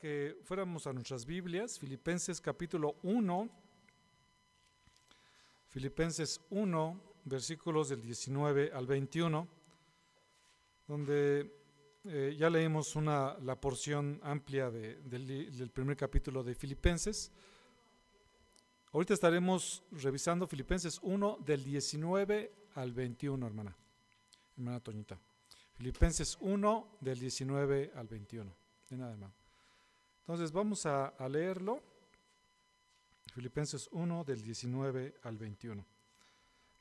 Que fuéramos a nuestras Biblias, Filipenses capítulo 1, Filipenses 1, versículos del 19 al 21, donde eh, ya leímos una, la porción amplia de- del, del primer capítulo de Filipenses. Ahorita estaremos revisando Filipenses 1 del 19 al 21, hermana, hermana Toñita. Filipenses 1 del 19 al 21. De nada, hermano. Entonces vamos a, a leerlo. Filipenses 1 del 19 al 21.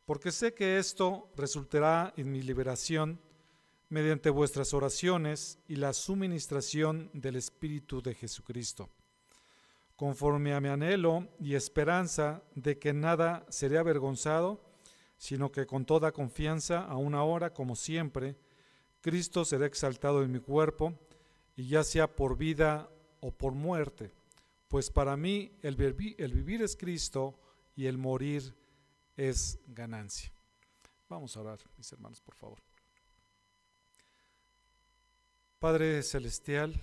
Porque sé que esto resultará en mi liberación mediante vuestras oraciones y la suministración del Espíritu de Jesucristo, conforme a mi anhelo y esperanza de que nada seré avergonzado, sino que con toda confianza, aún ahora como siempre, Cristo será exaltado en mi cuerpo, y ya sea por vida o por muerte, pues para mí el, vivir es Cristo y el morir es ganancia. Vamos a orar, mis hermanos, por favor. Padre Celestial,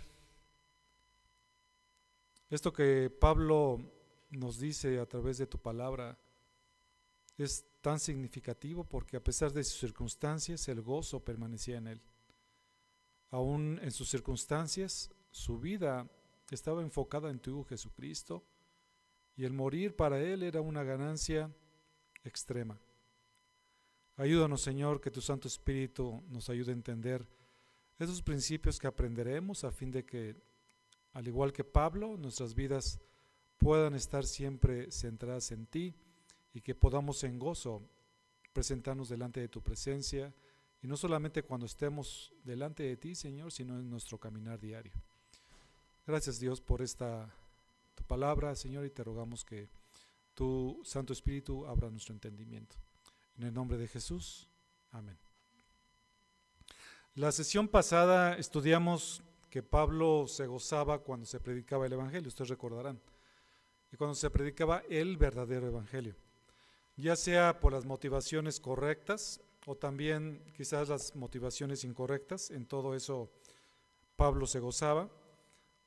esto que Pablo nos dice a través de tu palabra es tan significativo porque a pesar de sus circunstancias, el gozo permanecía en él. Aún en sus circunstancias, su vida estaba enfocada en tu Hijo Jesucristo y el morir para él era una ganancia extrema. Ayúdanos, Señor, que tu Santo Espíritu nos ayude a entender esos principios que aprenderemos a fin de que, al igual que Pablo, nuestras vidas puedan estar siempre centradas en ti y que podamos en gozo presentarnos delante de tu presencia y no solamente cuando estemos delante de ti, Señor, sino en nuestro caminar diario. Gracias Dios por esta tu palabra, Señor, y te rogamos que tu Santo Espíritu abra nuestro entendimiento. En el nombre de Jesús, amén. La sesión pasada estudiamos que Pablo se gozaba cuando se predicaba el Evangelio, ustedes recordarán, y cuando se predicaba el verdadero Evangelio, ya sea por las motivaciones correctas o también quizás las motivaciones incorrectas, en todo eso Pablo se gozaba,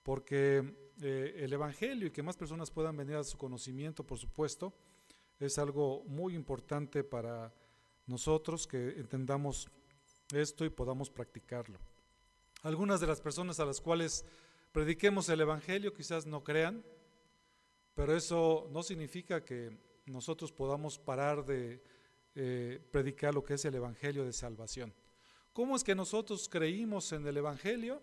porque eh, el Evangelio y que más personas puedan venir a su conocimiento, por supuesto, es algo muy importante para nosotros que entendamos esto y podamos practicarlo. Algunas de las personas a las cuales prediquemos el Evangelio quizás no crean, pero eso no significa que nosotros podamos parar de eh, predicar lo que es el Evangelio de salvación. ¿Cómo es que nosotros creímos en el Evangelio?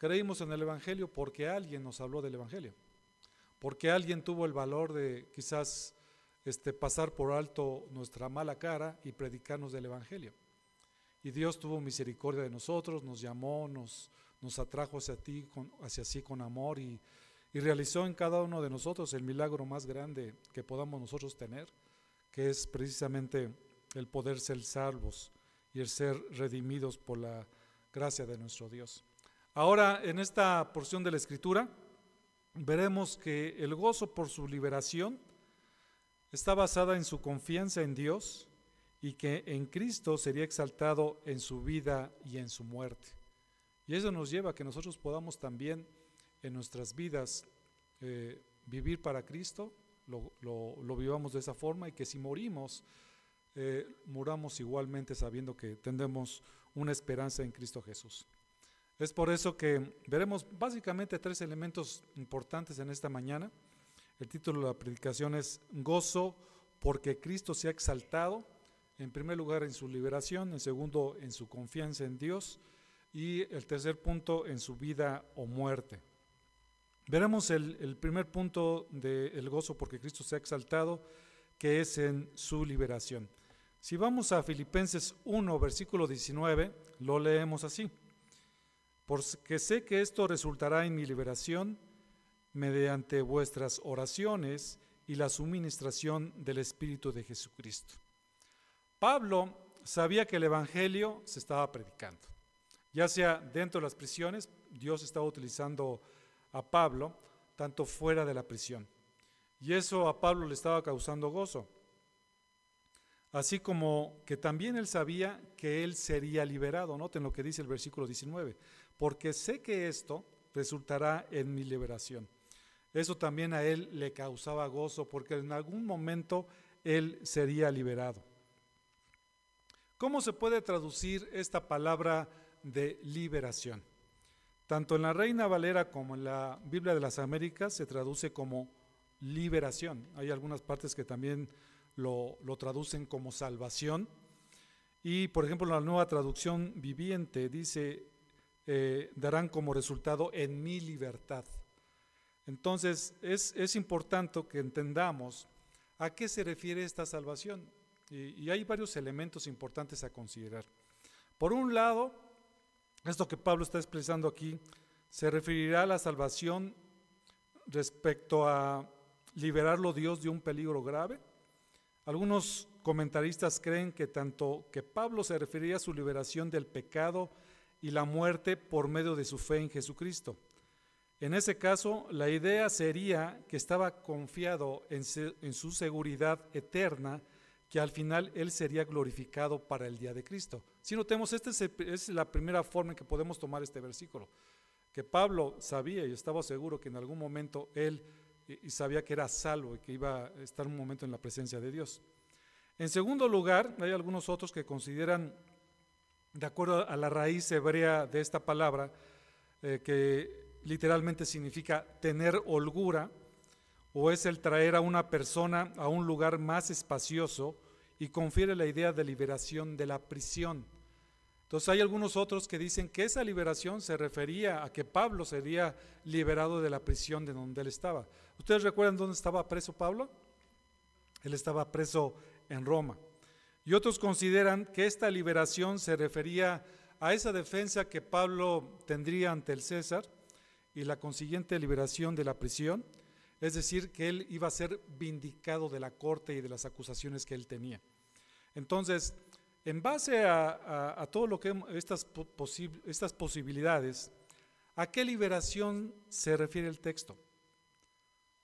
Creímos en el Evangelio porque alguien nos habló del Evangelio, porque alguien tuvo el valor de quizás este, pasar por alto nuestra mala cara y predicarnos del Evangelio. Y Dios tuvo misericordia de nosotros, nos llamó, nos, atrajo hacia ti, con, hacia sí con amor y, y realizó en cada uno de nosotros el milagro más grande que podamos nosotros tener, que es precisamente el poder ser salvos y el ser redimidos por la gracia de nuestro Dios. Ahora, en esta porción de la Escritura, veremos que el gozo por su liberación está basada en su confianza en Dios y que en Cristo sería exaltado en su vida y en su muerte. Y eso nos lleva a que nosotros podamos también en nuestras vidas eh, vivir para Cristo, lo, vivamos de esa forma y que si morimos, eh, muramos igualmente sabiendo que tendremos una esperanza en Cristo Jesús. Es por eso que veremos básicamente tres elementos importantes en esta mañana. El título de la predicación es Gozo porque Cristo se ha exaltado, en primer lugar en su liberación, en segundo en su confianza en Dios y el tercer punto en su vida o muerte. Veremos el, primer punto del gozo porque Cristo se ha exaltado, que es en su liberación. Si vamos a Filipenses 1, versículo 19, lo leemos así. Porque sé que esto resultará en mi liberación mediante vuestras oraciones y la suministración del Espíritu de Jesucristo. Pablo sabía que el Evangelio se estaba predicando, ya sea dentro de las prisiones, Dios estaba utilizando a Pablo, tanto fuera de la prisión. Y eso a Pablo le estaba causando gozo. Así como que también él sabía que él sería liberado. Noten lo que dice el versículo 19. Porque sé que esto resultará en mi liberación. Eso también a él le causaba gozo, porque en algún momento él sería liberado. ¿Cómo se puede traducir esta palabra de liberación? Tanto en la Reina Valera como en la Biblia de las Américas se traduce como liberación. Hay algunas partes que también lo, traducen como salvación. Y por ejemplo, la nueva traducción viviente dice, eh, darán como resultado en mi libertad. Entonces, es, es, importante que entendamos a qué se refiere esta salvación. Y, y hay varios elementos importantes a considerar. Por un lado, esto que Pablo está expresando aquí se referirá a la salvación respecto a liberarlo Dios de un peligro grave. Algunos comentaristas creen que tanto que Pablo se refería a su liberación del pecado y la muerte por medio de su fe en Jesucristo. En ese caso, la idea sería que estaba confiado en, su seguridad eterna, que al final él sería glorificado para el día de Cristo. Si notemos, esta es, la primera forma en que podemos tomar este versículo, que Pablo sabía y estaba seguro que en algún momento él y sabía que era salvo y que iba a estar un momento en la presencia de Dios. En segundo lugar, hay algunos otros que consideran, de acuerdo a la raíz hebrea de esta palabra, eh, que literalmente significa tener holgura, o es el traer a una persona a un lugar más espacioso y confiere la idea de liberación de la prisión. Entonces hay algunos otros que dicen que esa liberación se refería a que Pablo sería liberado de la prisión de donde él estaba. ¿Ustedes recuerdan dónde estaba preso Pablo? Él estaba preso en Roma. Y otros consideran que esta liberación se refería a esa defensa que Pablo tendría ante el César y la consiguiente liberación de la prisión, es decir, que él iba a ser vindicado de la corte y de las acusaciones que él tenía. Entonces, en base a, todo lo que estas, estas posibilidades, ¿a qué liberación se refiere el texto?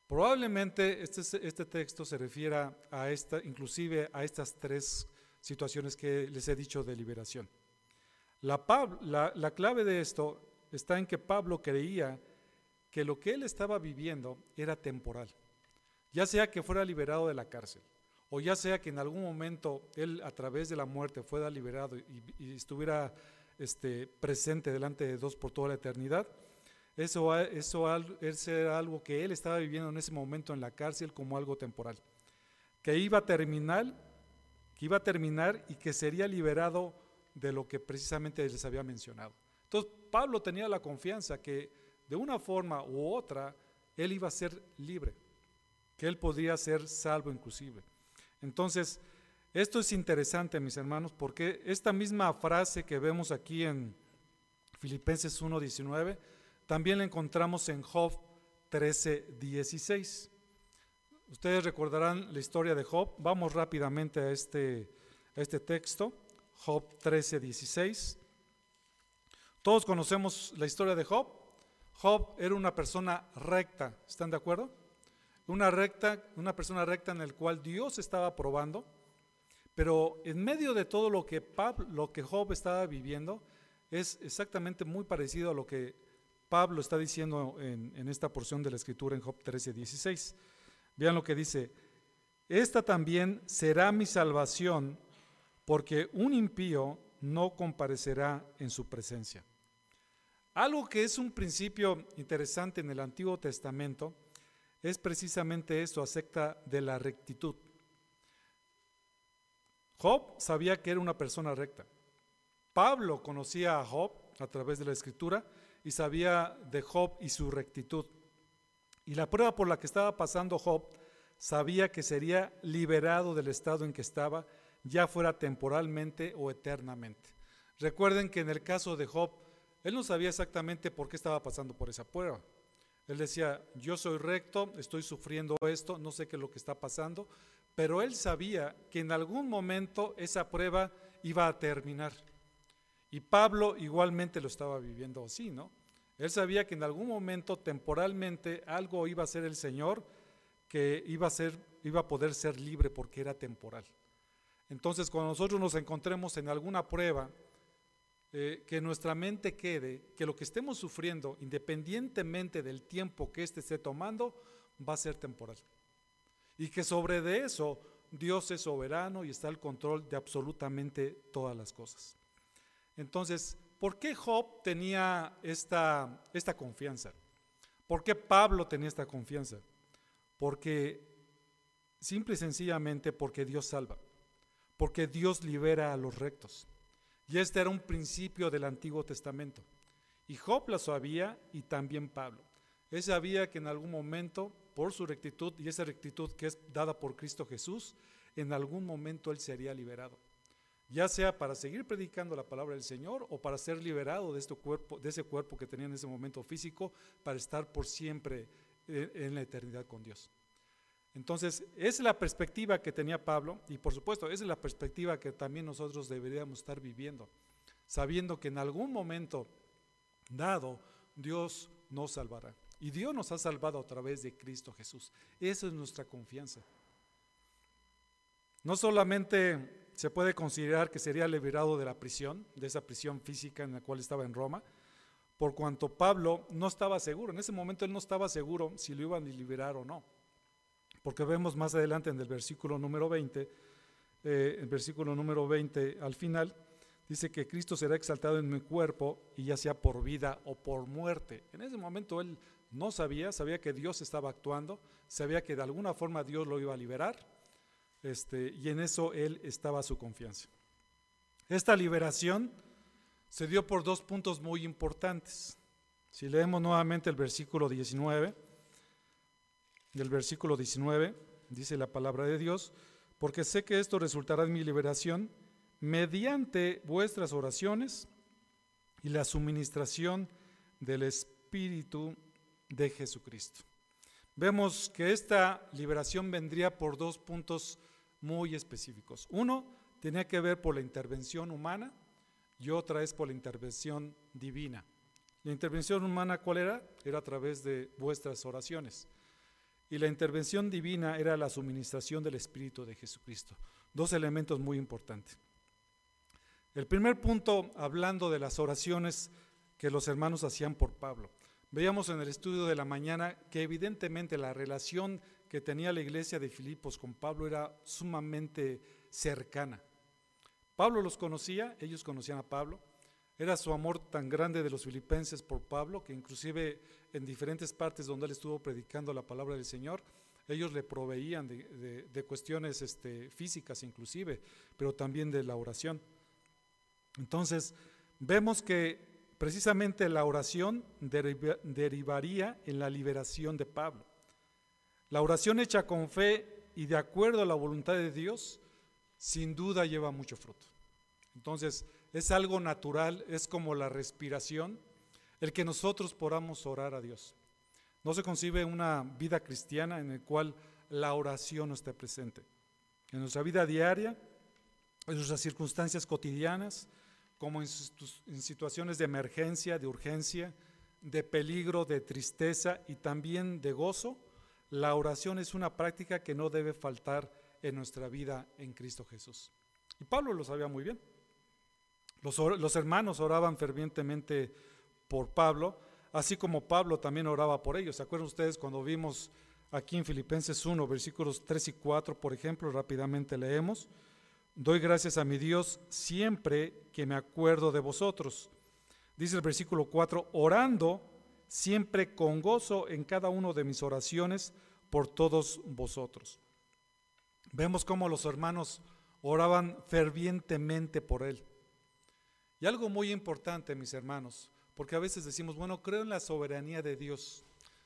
Probablemente este, este texto se refiera a esta, inclusive a estas tres situaciones que les he dicho de liberación. La, la, la clave de esto está en que Pablo creía que lo que él estaba viviendo era temporal, ya sea que fuera liberado de la cárcel, o ya sea que en algún momento él a través de la muerte fuera liberado y, estuviera este, presente delante de Dios por toda la eternidad, eso, eso, eso era algo que él estaba viviendo en ese momento en la cárcel como algo temporal, que iba a terminar, que iba a terminar y que sería liberado de lo que precisamente les había mencionado. Entonces Pablo tenía la confianza que de una forma u otra él iba a ser libre, que él podría ser salvo inclusive. Entonces, esto es interesante, mis hermanos, porque esta misma frase que vemos aquí en Filipenses 1.19, también la encontramos en Job 13.16. Ustedes recordarán la historia de Job. Vamos rápidamente a este, este texto, Job 13.16. Todos conocemos la historia de Job. Job era una persona recta, ¿están de acuerdo? una recta, una persona recta en el cual Dios estaba probando, pero en medio de todo lo que, Pablo, lo que Job estaba viviendo, es exactamente muy parecido a lo que Pablo está diciendo en, en esta porción de la escritura en Job 13, 16. Vean lo que dice, esta también será mi salvación, porque un impío no comparecerá en su presencia. Algo que es un principio interesante en el Antiguo Testamento es precisamente esto acerca de la rectitud. Job sabía que era una persona recta. Pablo conocía a Job a través de la escritura y sabía de Job y su rectitud. Y la prueba por la que estaba pasando Job sabía que sería liberado del estado en que estaba, ya fuera temporalmente o eternamente. Recuerden que en el caso de Job, él no sabía exactamente por qué estaba pasando por esa prueba. Él decía, yo soy recto, estoy sufriendo esto, no sé qué es lo que está pasando, pero él sabía que en algún momento esa prueba iba a terminar. Y Pablo igualmente lo estaba viviendo así, ¿no? Él sabía que en algún momento temporalmente algo iba a ser el Señor que iba a poder ser libre porque era temporal. Entonces, cuando nosotros nos encontremos en alguna prueba, eh, que nuestra mente quede, que lo que estemos sufriendo, independientemente del tiempo que éste esté tomando, va a ser temporal. Y que sobre de eso Dios es soberano y está al control de absolutamente todas las cosas. Entonces, ¿por qué Job tenía esta, esta confianza? ¿Por qué Pablo tenía esta confianza? Porque simple y sencillamente porque Dios salva, porque Dios libera a los rectos. Y este era un principio del Antiguo Testamento. Y Job lo sabía y también Pablo. Él sabía que en algún momento, por su rectitud y esa rectitud que es dada por Cristo Jesús, en algún momento él sería liberado. Ya sea para seguir predicando la palabra del Señor o para ser liberado de, este cuerpo, de ese cuerpo que tenía en ese momento físico para estar por siempre en la eternidad con Dios. Entonces, esa es la perspectiva que tenía Pablo y por supuesto, esa es la perspectiva que también nosotros deberíamos estar viviendo, sabiendo que en algún momento dado Dios nos salvará. Y Dios nos ha salvado a través de Cristo Jesús. Esa es nuestra confianza. No solamente se puede considerar que sería liberado de la prisión, de esa prisión física en la cual estaba en Roma, por cuanto Pablo no estaba seguro, en ese momento él no estaba seguro si lo iban a liberar o no porque vemos más adelante en el versículo número 20, eh, el versículo número 20 al final, dice que Cristo será exaltado en mi cuerpo y ya sea por vida o por muerte. En ese momento él no sabía, sabía que Dios estaba actuando, sabía que de alguna forma Dios lo iba a liberar, este, y en eso él estaba su confianza. Esta liberación se dio por dos puntos muy importantes. Si leemos nuevamente el versículo 19, del versículo 19, dice la palabra de Dios, porque sé que esto resultará en mi liberación mediante vuestras oraciones y la suministración del Espíritu de Jesucristo. Vemos que esta liberación vendría por dos puntos muy específicos. Uno tenía que ver por la intervención humana y otra es por la intervención divina. La intervención humana, ¿cuál era? Era a través de vuestras oraciones y la intervención divina era la suministración del Espíritu de Jesucristo. Dos elementos muy importantes. El primer punto, hablando de las oraciones que los hermanos hacían por Pablo. Veíamos en el estudio de la mañana que evidentemente la relación que tenía la iglesia de Filipos con Pablo era sumamente cercana. Pablo los conocía, ellos conocían a Pablo, era su amor tan grande de los filipenses por Pablo que inclusive en diferentes partes donde él estuvo predicando la palabra del Señor, ellos le proveían de, cuestiones este, físicas inclusive, pero también de la oración. Entonces, vemos que precisamente la oración derivaría en la liberación de Pablo. La oración hecha con fe y de acuerdo a la voluntad de Dios, sin duda lleva mucho fruto. Entonces, es algo natural, es como la respiración, el que nosotros podamos orar a Dios. No se concibe una vida cristiana en la cual la oración no esté presente. En nuestra vida diaria, en nuestras circunstancias cotidianas, como en, en situaciones de emergencia, de urgencia, de peligro, de tristeza y también de gozo, la oración es una práctica que no debe faltar en nuestra vida en Cristo Jesús. Y Pablo lo sabía muy bien. Los, hermanos oraban fervientemente por Pablo, así como Pablo también oraba por ellos. ¿Se acuerdan ustedes cuando vimos aquí en Filipenses 1, versículos 3 y 4, por ejemplo, rápidamente leemos? Doy gracias a mi Dios siempre que me acuerdo de vosotros. Dice el versículo 4, orando siempre con gozo en cada uno de mis oraciones por todos vosotros. Vemos cómo los hermanos oraban fervientemente por él. Y algo muy importante, mis hermanos, porque a veces decimos, bueno, creo en la soberanía de Dios.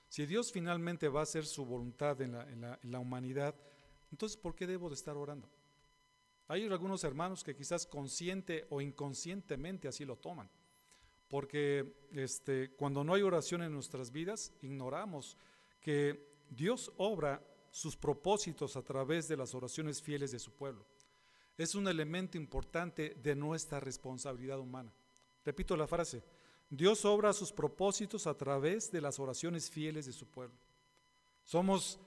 Si Dios finalmente va a hacer su voluntad en la, humanidad, entonces ¿por qué debo de estar orando? Hay algunos hermanos que quizás consciente o inconscientemente así lo toman, porque este, cuando no hay oración en nuestras vidas, ignoramos que Dios obra sus propósitos a través de las oraciones fieles de su pueblo es un elemento importante de nuestra responsabilidad humana. Repito la frase, Dios obra sus propósitos a través de las oraciones fieles de su pueblo. Somos,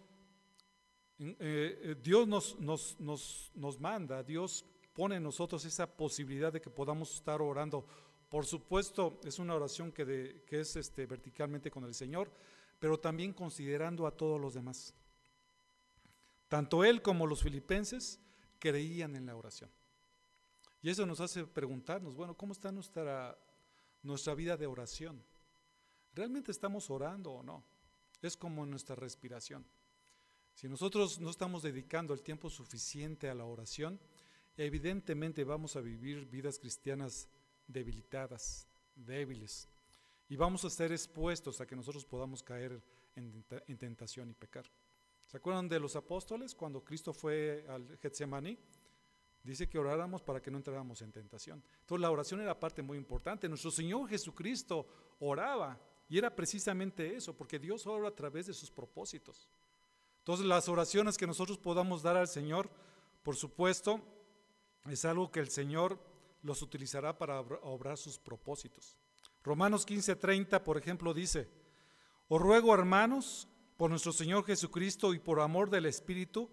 eh, eh, Dios nos, nos, nos, manda, Dios pone en nosotros esa posibilidad de que podamos estar orando Por supuesto, es una oración que, es este, verticalmente con el Señor, pero también considerando a todos los demás. Tanto él como los filipenses creían en la oración. Y eso nos hace preguntarnos, bueno, ¿cómo está nuestra, nuestra vida de oración? ¿Realmente estamos orando o no? Es como nuestra respiración. Si nosotros no estamos dedicando el tiempo suficiente a la oración, evidentemente vamos a vivir vidas cristianas debilitadas, débiles, y vamos a ser expuestos a que nosotros podamos caer en, en tentación y pecar. ¿Se acuerdan de los apóstoles cuando Cristo fue al Getsemaní? Dice que oráramos para que no entráramos en tentación. Entonces la oración era parte muy importante. Nuestro Señor Jesucristo oraba y era precisamente eso, porque Dios ora a través de sus propósitos. Entonces las oraciones que nosotros podamos dar al Señor, por supuesto, es algo que el Señor los utilizará para obrar sus propósitos. Romanos 15:30, por ejemplo, dice, os ruego hermanos, por nuestro Señor Jesucristo y por amor del Espíritu,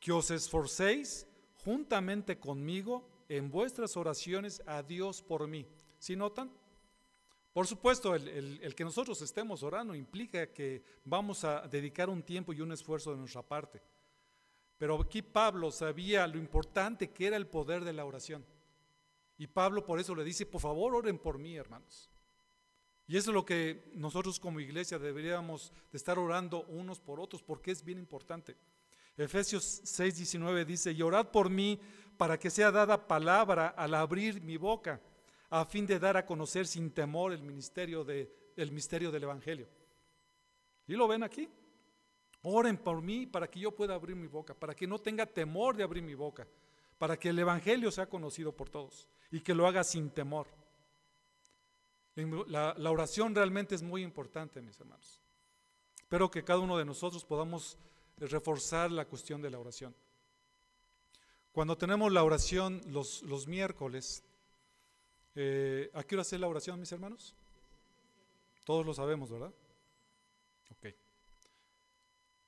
que os esforcéis juntamente conmigo en vuestras oraciones a Dios por mí. ¿Sí notan? Por supuesto, el, que nosotros estemos orando implica que vamos a dedicar un tiempo y un esfuerzo de nuestra parte. Pero aquí Pablo sabía lo importante que era el poder de la oración. Y Pablo por eso le dice, por favor, oren por mí, hermanos. Y eso es lo que nosotros como iglesia deberíamos de estar orando unos por otros, porque es bien importante. Efesios 6, 19 dice, y orad por mí para que sea dada palabra al abrir mi boca, a fin de dar a conocer sin temor el ministerio de, el misterio del Evangelio. ¿Y lo ven aquí? Oren por mí para que yo pueda abrir mi boca, para que no tenga temor de abrir mi boca, para que el Evangelio sea conocido por todos y que lo haga sin temor. La, oración realmente es muy importante, mis hermanos. Espero que cada uno de nosotros podamos reforzar la cuestión de la oración. Cuando tenemos la oración los, los miércoles, eh, ¿a qué hora hacer la oración, mis hermanos? Todos lo sabemos, ¿verdad? Ok.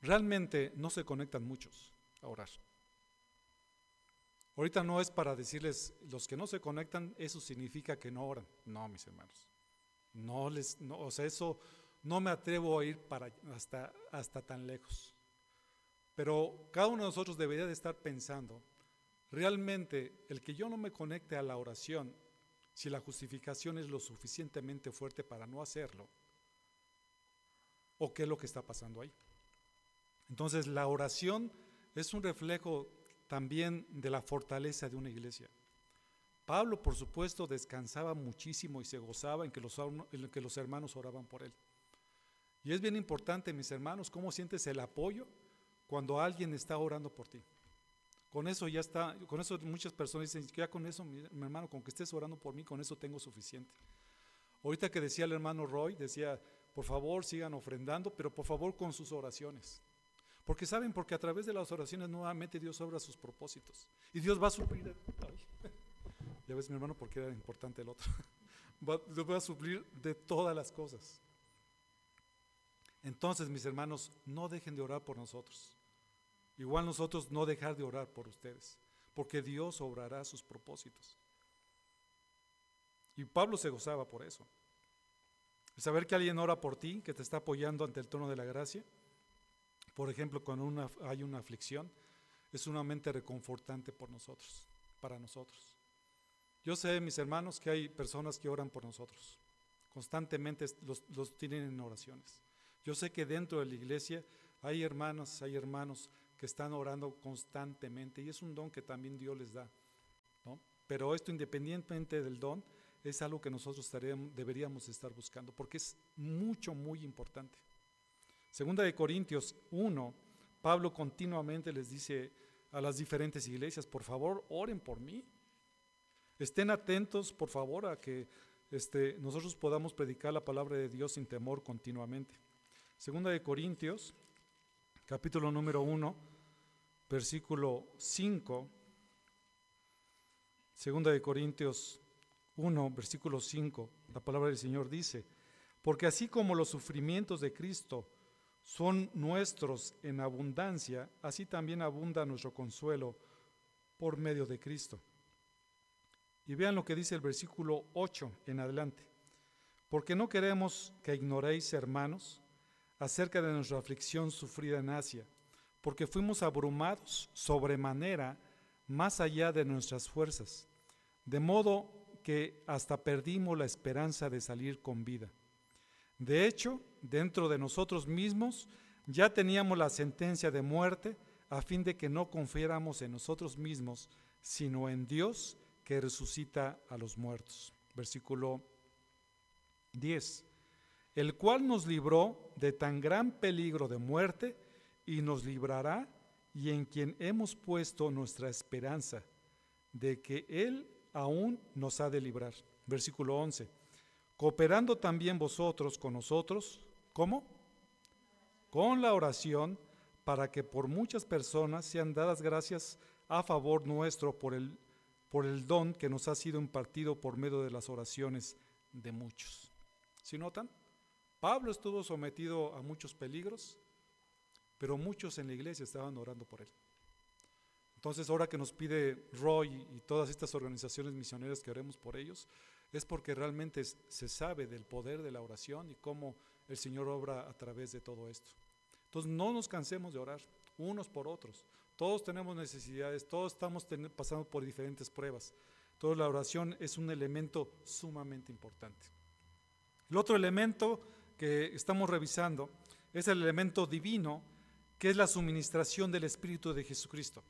Realmente no se conectan muchos a orar. Ahorita no es para decirles, los que no se conectan, eso significa que no oran. No, mis hermanos. No les, no, o sea, eso no me atrevo a ir para hasta, hasta tan lejos. Pero cada uno de nosotros debería de estar pensando, realmente el que yo no me conecte a la oración, si la justificación es lo suficientemente fuerte para no hacerlo, o qué es lo que está pasando ahí. Entonces la oración es un reflejo también de la fortaleza de una iglesia. Pablo, por supuesto, descansaba muchísimo y se gozaba en que los, que los hermanos oraban por él. Y es bien importante, mis hermanos, cómo sientes el apoyo cuando alguien está orando por ti. Con eso ya está, con eso muchas personas dicen, ya con eso, mi, hermano, con que estés orando por mí, con eso tengo suficiente. Ahorita que decía el hermano Roy, decía, por favor sigan ofrendando, pero por favor con sus oraciones. Porque saben, porque a través de las oraciones nuevamente Dios obra sus propósitos. Y Dios va a suplir. ya ves, mi hermano, porque era importante el otro. Dios va a suplir de todas las cosas. Entonces, mis hermanos, no dejen de orar por nosotros. Igual nosotros no dejar de orar por ustedes, porque Dios obrará sus propósitos. Y Pablo se gozaba por eso. saber que alguien ora por ti, que te está apoyando ante el trono de la gracia, por ejemplo, cuando hay una aflicción, es sumamente reconfortante por nosotros, para nosotros. Yo sé, mis hermanos, que hay personas que oran por nosotros. Constantemente los tienen en oraciones. Yo sé que dentro de la iglesia hay hermanas, hay hermanos que están orando constantemente y es un don que también Dios les da. Pero esto independientemente del don es algo que nosotros deberíamos estar buscando porque es mucho, muy importante. Segunda de Corintios 1, Pablo continuamente les dice a las diferentes iglesias, por favor, oren por mí. Estén atentos, por favor, a que este, nosotros podamos predicar la palabra de Dios sin temor continuamente. Segunda de Corintios, capítulo número 1, versículo 5. Segunda de Corintios 1, versículo 5, la palabra del Señor dice, porque así como los sufrimientos de Cristo son nuestros en abundancia, así también abunda nuestro consuelo por medio de Cristo. Y vean lo que dice el versículo 8 en adelante. Porque no queremos que ignoréis, hermanos, acerca de nuestra aflicción sufrida en Asia, porque fuimos abrumados sobremanera más allá de nuestras fuerzas, de modo que hasta perdimos la esperanza de salir con vida. De hecho, dentro de nosotros mismos ya teníamos la sentencia de muerte a fin de que no confiáramos en nosotros mismos, sino en Dios que resucita a los muertos. Versículo 10. El cual nos libró de tan gran peligro de muerte y nos librará y en quien hemos puesto nuestra esperanza de que Él aún nos ha de librar. Versículo 11. Cooperando también vosotros con nosotros, ¿cómo? Con la oración para que por muchas personas sean dadas gracias a favor nuestro por el, por el don que nos ha sido impartido por medio de las oraciones de muchos. ¿Sí notan? Pablo estuvo sometido a muchos peligros, pero muchos en la iglesia estaban orando por él. Entonces, ahora que nos pide Roy y todas estas organizaciones misioneras que oremos por ellos, es porque realmente se sabe del poder de la oración y cómo el Señor obra a través de todo esto. Entonces no nos cansemos de orar unos por otros. Todos tenemos necesidades, todos estamos pasando por diferentes pruebas. Toda la oración es un elemento sumamente importante. El otro elemento que estamos revisando es el elemento divino, que es la suministración del Espíritu de Jesucristo,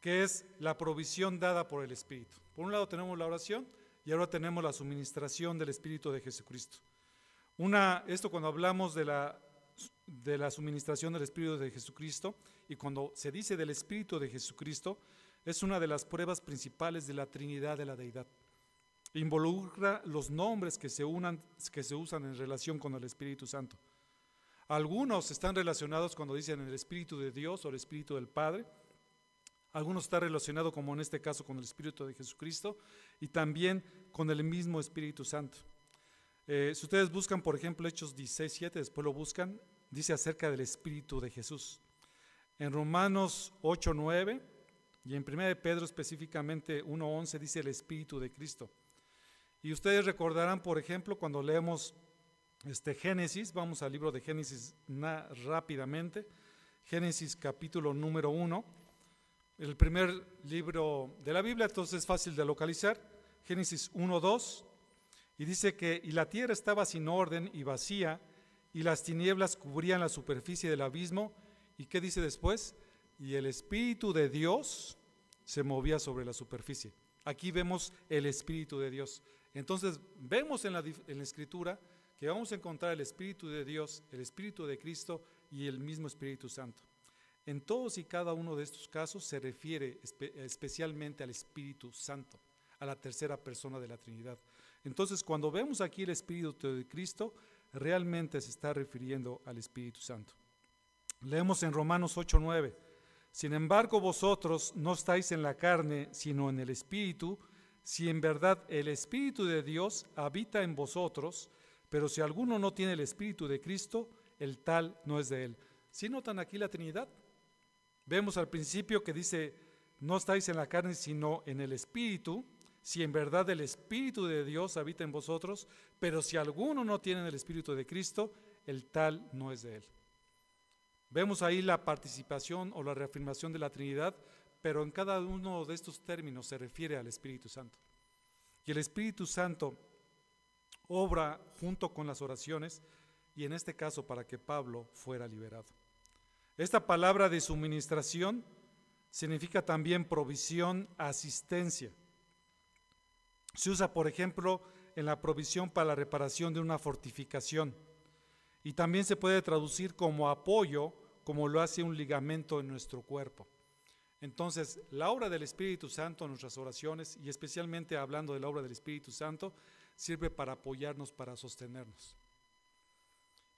que es la provisión dada por el Espíritu. Por un lado tenemos la oración y ahora tenemos la suministración del Espíritu de Jesucristo. Una, esto cuando hablamos de la de la suministración del Espíritu de Jesucristo y cuando se dice del Espíritu de Jesucristo es una de las pruebas principales de la Trinidad de la Deidad. Involucra los nombres que se, unan, que se usan en relación con el Espíritu Santo. Algunos están relacionados cuando dicen el Espíritu de Dios o el Espíritu del Padre. Algunos están relacionados, como en este caso, con el Espíritu de Jesucristo y también con el mismo Espíritu Santo. Eh, si ustedes buscan, por ejemplo, Hechos 16, 7, después lo buscan, dice acerca del Espíritu de Jesús. En Romanos 8, 9 y en 1 de Pedro específicamente 1, 11 dice el Espíritu de Cristo. Y ustedes recordarán, por ejemplo, cuando leemos este Génesis, vamos al libro de Génesis rápidamente, Génesis capítulo número 1, el primer libro de la Biblia, entonces es fácil de localizar, Génesis 1, 2, y dice que y la tierra estaba sin orden y vacía, y las tinieblas cubrían la superficie del abismo. ¿Y qué dice después? Y el Espíritu de Dios se movía sobre la superficie. Aquí vemos el Espíritu de Dios. Entonces vemos en la, en la Escritura que vamos a encontrar el Espíritu de Dios, el Espíritu de Cristo y el mismo Espíritu Santo. En todos y cada uno de estos casos se refiere especialmente al Espíritu Santo, a la tercera persona de la Trinidad. Entonces, cuando vemos aquí el Espíritu de Cristo, realmente se está refiriendo al Espíritu Santo. Leemos en Romanos 8:9. Sin embargo, vosotros no estáis en la carne, sino en el Espíritu, si en verdad el Espíritu de Dios habita en vosotros, pero si alguno no tiene el Espíritu de Cristo, el tal no es de él. ¿Sí notan aquí la Trinidad? Vemos al principio que dice, no estáis en la carne, sino en el Espíritu, si en verdad el Espíritu de Dios habita en vosotros, pero si alguno no tiene el Espíritu de Cristo, el tal no es de él. Vemos ahí la participación o la reafirmación de la Trinidad, pero en cada uno de estos términos se refiere al Espíritu Santo. Y el Espíritu Santo obra junto con las oraciones y en este caso para que Pablo fuera liberado. Esta palabra de suministración significa también provisión, asistencia. Se usa, por ejemplo, en la provisión para la reparación de una fortificación. Y también se puede traducir como apoyo, como lo hace un ligamento en nuestro cuerpo. Entonces, la obra del Espíritu Santo en nuestras oraciones, y especialmente hablando de la obra del Espíritu Santo, sirve para apoyarnos, para sostenernos.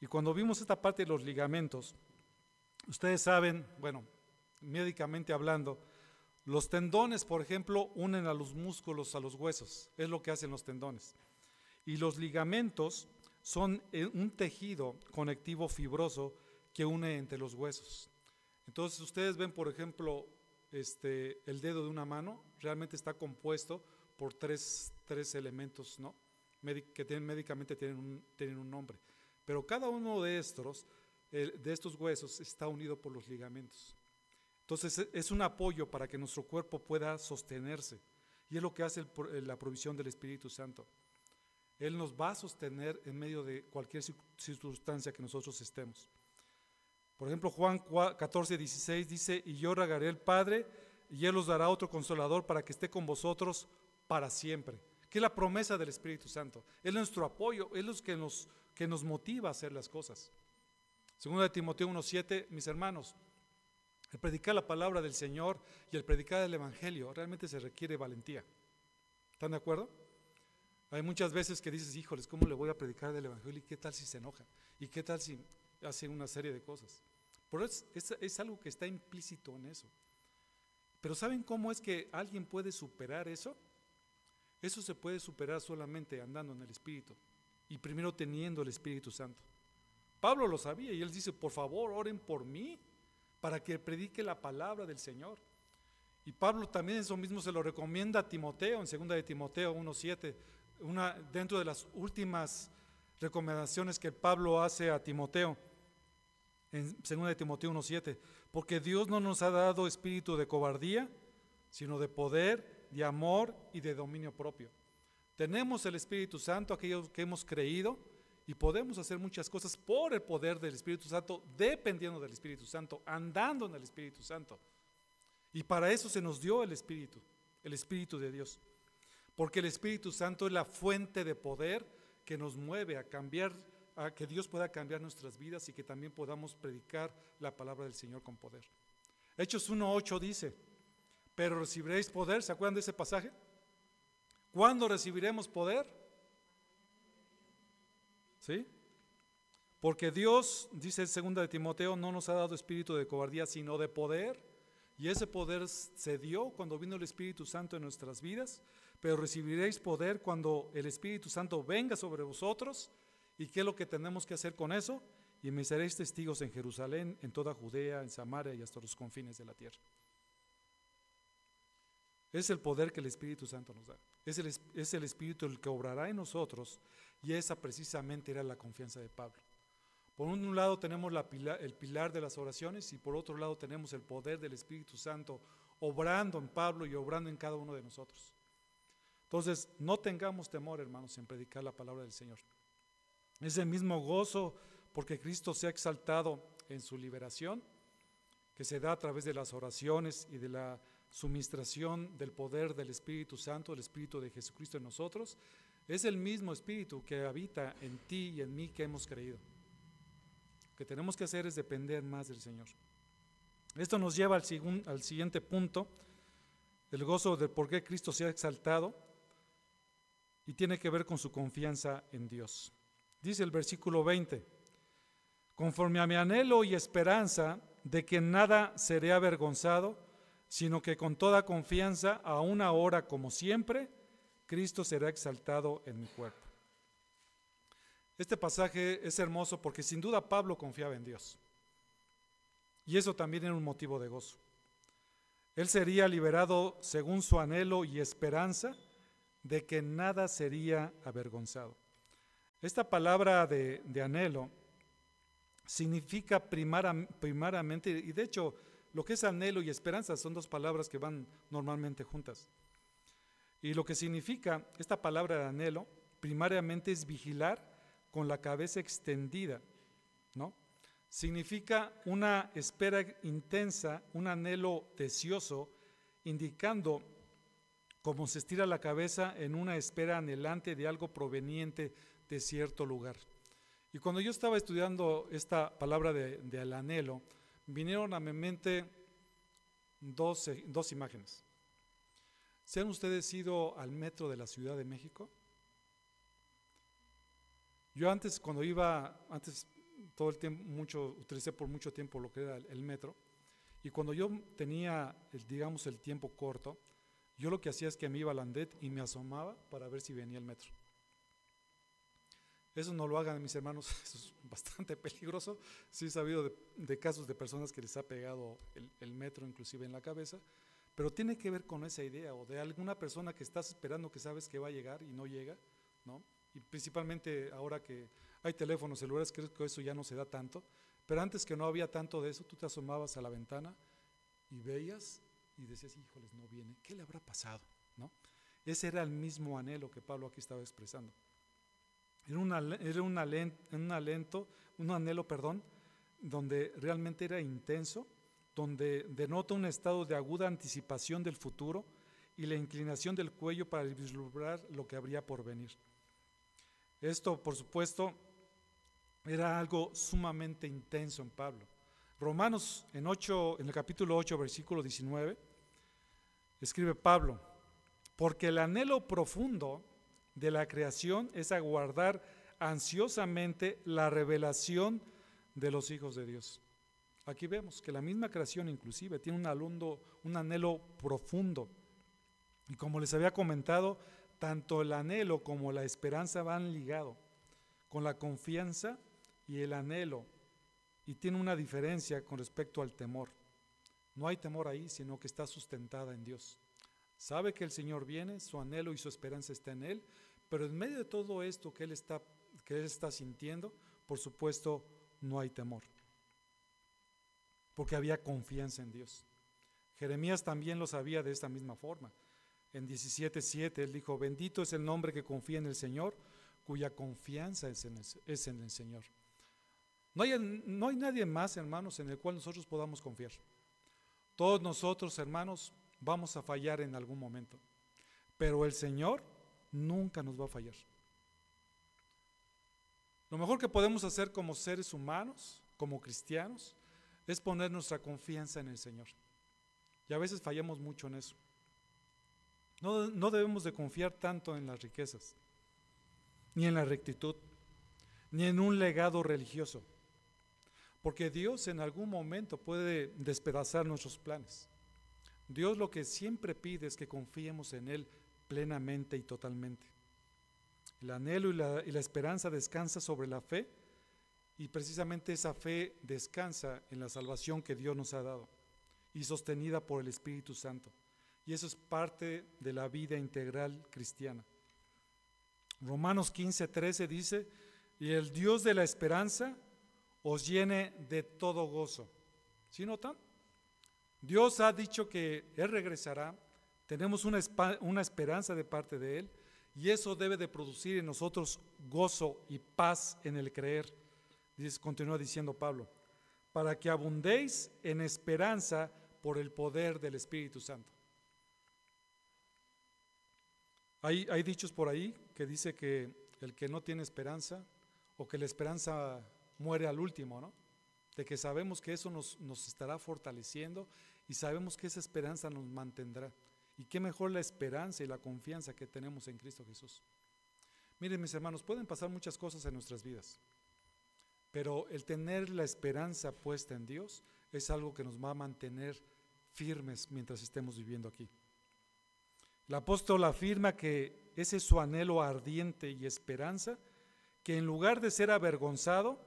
Y cuando vimos esta parte de los ligamentos, ustedes saben, bueno, médicamente hablando, los tendones, por ejemplo, unen a los músculos a los huesos, es lo que hacen los tendones. Y los ligamentos son eh, un tejido conectivo fibroso que une entre los huesos. Entonces, ustedes ven, por ejemplo, este, el dedo de una mano, realmente está compuesto por tres, tres elementos, ¿no? que tienen, médicamente tienen un, tienen un nombre. Pero cada uno de estos, de estos huesos está unido por los ligamentos. Entonces e, es un apoyo para que nuestro cuerpo pueda sostenerse. Y es lo que hace la provisión del Espíritu Santo. Él nos va a sostener en medio de cualquier circunstancia que nosotros estemos. Por ejemplo, Juan 14, 16 dice, y yo regaré al Padre, y Él os dará otro consolador para que esté con vosotros para siempre. Que es la promesa del Espíritu Santo. Él es nuestro apoyo, Él es lo que nos, que nos motiva a hacer las cosas. Segundo de Timoteo 1.7, mis hermanos, el predicar la palabra del Señor y el predicar el Evangelio realmente se requiere valentía. ¿Están de acuerdo? Hay muchas veces que dices, híjoles, ¿cómo le voy a predicar del Evangelio? ¿Y qué tal si se enoja? ¿Y qué tal si hace una serie de cosas? Pero es, es, algo que está implícito en eso. Pero ¿saben cómo es que alguien puede superar eso? Eso se puede superar solamente andando en el Espíritu y primero teniendo el Espíritu Santo. Pablo lo sabía y él dice, por favor, oren por mí para que predique la palabra del Señor. Y Pablo también eso mismo se lo recomienda a Timoteo en 2 de Timoteo 1.7 una, dentro de las últimas recomendaciones que Pablo hace a Timoteo, en 2 de Timoteo 1.7, porque Dios no nos ha dado espíritu de cobardía, sino de poder, de amor y de dominio propio. Tenemos el Espíritu Santo, aquellos que hemos creído, y podemos hacer muchas cosas por el poder del Espíritu Santo, dependiendo del Espíritu Santo, andando en el Espíritu Santo. Y para eso se nos dio el Espíritu, el Espíritu de Dios. Porque el Espíritu Santo es la fuente de poder que nos mueve a cambiar, a que Dios pueda cambiar nuestras vidas y que también podamos predicar la palabra del Señor con poder. Hechos 1.8 dice, pero recibiréis poder, ¿se acuerdan de ese pasaje? ¿Cuándo recibiremos poder? ¿Sí? Porque Dios, dice el 2 de Timoteo, no nos ha dado espíritu de cobardía, sino de poder. Y ese poder se dio cuando vino el Espíritu Santo en nuestras vidas pero recibiréis poder cuando el Espíritu Santo venga sobre vosotros. ¿Y qué es lo que tenemos que hacer con eso? Y me seréis testigos en Jerusalén, en toda Judea, en Samaria y hasta los confines de la tierra. Es el poder que el Espíritu Santo nos da. Es el, es el Espíritu el que obrará en nosotros y esa precisamente era la confianza de Pablo. Por un lado tenemos el pilar de las oraciones y por otro lado tenemos el poder del Espíritu Santo obrando en Pablo y obrando en cada uno de nosotros. Entonces, no tengamos temor, hermanos, en predicar la palabra del Señor. Ese mismo gozo, porque Cristo se ha exaltado en su liberación, que se da a través de las oraciones y de la suministración del poder del Espíritu Santo, el Espíritu de Jesucristo en nosotros, es el mismo Espíritu que habita en ti y en mí que hemos creído. Lo que tenemos que hacer es depender más del Señor. Esto nos lleva al, al siguiente punto, el gozo de por qué Cristo se ha exaltado y tiene que ver con su confianza en Dios. Dice el versículo 20, conforme a mi anhelo y esperanza de que nada seré avergonzado, sino que con toda confianza, aún ahora como siempre, Cristo será exaltado en mi cuerpo. Este pasaje es hermoso porque sin duda Pablo confiaba en Dios. Y eso también era un motivo de gozo. Él sería liberado según su anhelo y esperanza de que nada sería avergonzado. Esta palabra de, anhelo significa primariamente, y de hecho lo que es anhelo y esperanza son dos palabras que van normalmente juntas. Y lo que significa esta palabra de anhelo primariamente es vigilar con la cabeza extendida, ¿no? Significa una espera intensa, un anhelo deseoso, indicando como se estira la cabeza en una espera anhelante de algo proveniente de cierto lugar. Y cuando yo estaba estudiando esta palabra de, de anhelo, vinieron a mi mente dos, dos imágenes. ¿Se han ustedes ido al metro de la Ciudad de México? Yo antes, cuando iba, antes todo el tiempo, mucho, utilicé por mucho tiempo lo que era el, metro, y cuando yo tenía, digamos, el tiempo corto, yo lo que hacía es que me iba al Landet y me asomaba para ver si venía el metro. Eso no lo hagan mis hermanos, eso es bastante peligroso. Sí he sabido de, casos de personas que les ha pegado el, metro inclusive en la cabeza, pero tiene que ver con esa idea o de alguna persona que estás esperando que sabes que va a llegar y no llega, ¿no? Y principalmente ahora que hay teléfonos celulares, creo que eso ya no se da tanto, pero antes que no había tanto de eso, tú te asomabas a la ventana y veías y decías, híjoles, no viene, ¿qué le habrá pasado? ¿No? Ese era el mismo anhelo que Pablo aquí estaba expresando. Era, era un, alento, un anhelo, perdón, donde realmente era intenso, donde denota un estado de aguda anticipación del futuro y la inclinación del cuello para vislumbrar lo que habría por venir. Esto, por supuesto, era algo sumamente intenso en Pablo. Romanos en, 8, en el capítulo 8, versículo 19, escribe Pablo, porque el anhelo profundo de la creación es aguardar ansiosamente la revelación de los hijos de Dios. Aquí vemos que la misma creación inclusive tiene un, un anhelo profundo. Y como les había comentado, tanto el anhelo como la esperanza van ligados con la confianza y el anhelo y tiene una diferencia con respecto al temor. No hay temor ahí, sino que está sustentada en Dios. Sabe que el Señor viene, su anhelo y su esperanza está en Él, pero en medio de todo esto que Él está, que él está sintiendo, por supuesto, no hay temor, porque había confianza en Dios. Jeremías también lo sabía de esta misma forma. En 17.7 él dijo, bendito es el nombre que confía en el Señor, cuya confianza es en el, Señor. No hay, no hay nadie más, hermanos, en el cual nosotros podamos confiar. Todos nosotros, hermanos, vamos a fallar en algún momento, pero el Señor nunca nos va a fallar. Lo mejor que podemos hacer como seres humanos, como cristianos, es poner nuestra confianza en el Señor. Y a veces fallamos mucho en eso. No, debemos de confiar tanto en las riquezas, ni en la rectitud, ni en un legado religioso, porque Dios en algún momento puede despedazar nuestros planes. Dios lo que siempre pide es que confiemos en Él plenamente y totalmente. El anhelo y la, y la esperanza descansa sobre la fe y precisamente esa fe descansa en la salvación que Dios nos ha dado y sostenida por el Espíritu Santo. Y eso es parte de la vida integral cristiana. Romanos 15, 13 dice, y el Dios de la esperanza os llene de todo gozo. ¿Sí notan? Dios ha dicho que Él regresará, tenemos una, una esperanza de parte de Él, y eso debe de producir en nosotros gozo y paz en el creer. Continúa diciendo Pablo, para que abundéis en esperanza por el poder del Espíritu Santo. Hay, dichos por ahí que dice que el que no tiene esperanza o que la esperanza muere al último, ¿no? De que sabemos que eso nos, nos estará fortaleciendo y sabemos que esa esperanza nos mantendrá. Y qué mejor la esperanza y la confianza que tenemos en Cristo Jesús. Miren mis hermanos, pueden pasar muchas cosas en nuestras vidas, pero el tener la esperanza puesta en Dios es algo que nos va a mantener firmes mientras estemos viviendo aquí. El apóstol afirma que ese es su anhelo ardiente y esperanza, que en lugar de ser avergonzado,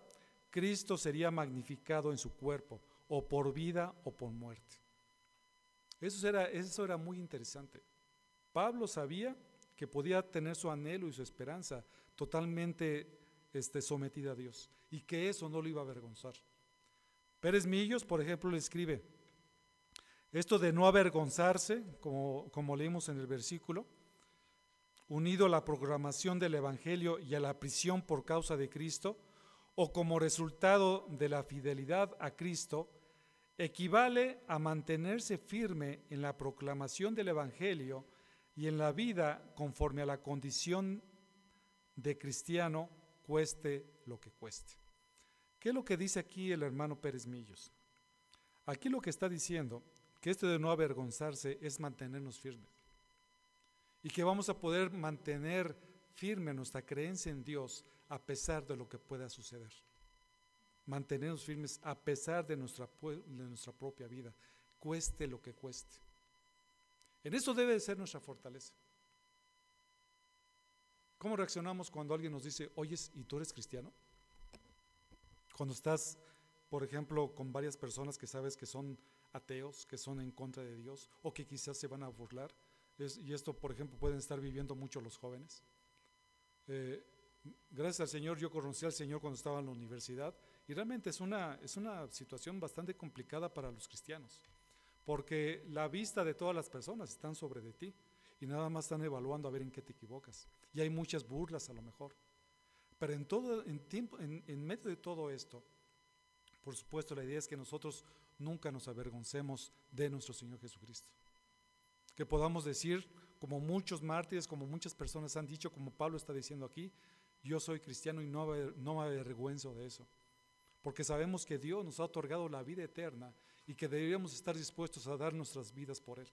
Cristo sería magnificado en su cuerpo, o por vida o por muerte. Eso era, eso era muy interesante. Pablo sabía que podía tener su anhelo y su esperanza totalmente este, sometida a Dios y que eso no lo iba a avergonzar. Pérez Millos, por ejemplo, le escribe, esto de no avergonzarse, como, como leímos en el versículo, unido a la programación del Evangelio y a la prisión por causa de Cristo, o como resultado de la fidelidad a Cristo, equivale a mantenerse firme en la proclamación del Evangelio y en la vida conforme a la condición de cristiano, cueste lo que cueste. ¿Qué es lo que dice aquí el hermano Pérez Millos? Aquí lo que está diciendo que esto de no avergonzarse es mantenernos firmes. Y que vamos a poder mantener firme nuestra creencia en Dios a pesar de lo que pueda suceder. Mantenernos firmes a pesar de nuestra, de nuestra propia vida, cueste lo que cueste. En eso debe de ser nuestra fortaleza. ¿Cómo reaccionamos cuando alguien nos dice, oyes, ¿y tú eres cristiano? Cuando estás por ejemplo, con varias personas que sabes que son ateos, que son en contra de Dios o que quizás se van a burlar. y esto, por ejemplo, pueden estar viviendo mucho los jóvenes. Eh, gracias al Señor, yo conocí al Señor cuando estaba en la universidad y realmente es una, es una situación bastante complicada para los cristianos, porque la vista de todas las personas están sobre de ti y nada más están evaluando a ver en qué te equivocas. Y hay muchas burlas a lo mejor. Pero en, todo, en, tiempo, en, medio de todo esto, por supuesto, la idea es que nosotros nunca nos avergoncemos de nuestro Señor Jesucristo. Que podamos decir, como muchos mártires, como muchas personas han dicho, como Pablo está diciendo aquí, yo soy cristiano y no, no me avergüenzo de eso. Porque sabemos que Dios nos ha otorgado la vida eterna y que deberíamos estar dispuestos a dar nuestras vidas por Él.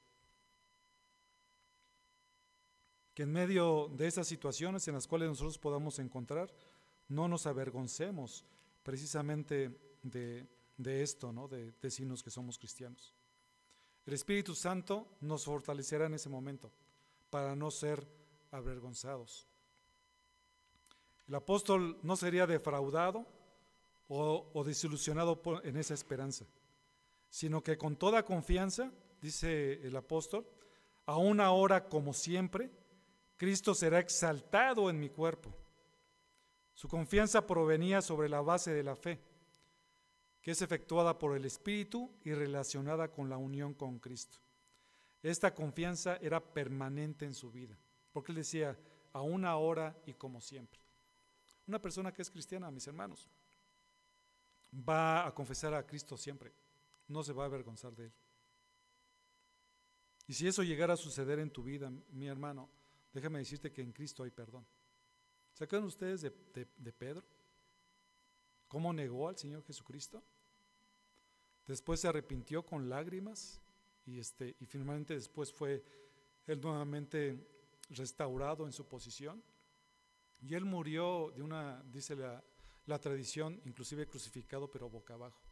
Que en medio de esas situaciones en las cuales nosotros podamos encontrar, no nos avergoncemos precisamente de, esto, de decirnos que somos cristianos. El Espíritu Santo nos fortalecerá en ese momento para no ser avergonzados. El apóstol no sería defraudado o, desilusionado en esa esperanza, sino que con toda confianza, dice el apóstol, aún ahora como siempre, Cristo será exaltado en mi cuerpo. Su confianza provenía sobre la base de la fe que es efectuada por el Espíritu y relacionada con la unión con Cristo. Esta confianza era permanente en su vida, porque él decía, aún ahora y como siempre. Una persona que es cristiana, mis hermanos, va a confesar a Cristo siempre, no se va a avergonzar de él. Y si eso llegara a suceder en tu vida, mi hermano, déjame decirte que en Cristo hay perdón. ¿Se acuerdan ustedes de, Pedro? ¿Cómo negó al Señor Jesucristo? Después se arrepintió con lágrimas y, este, y finalmente después fue él nuevamente restaurado en su posición. Y él murió de una, dice la, la tradición, inclusive crucificado, pero boca abajo.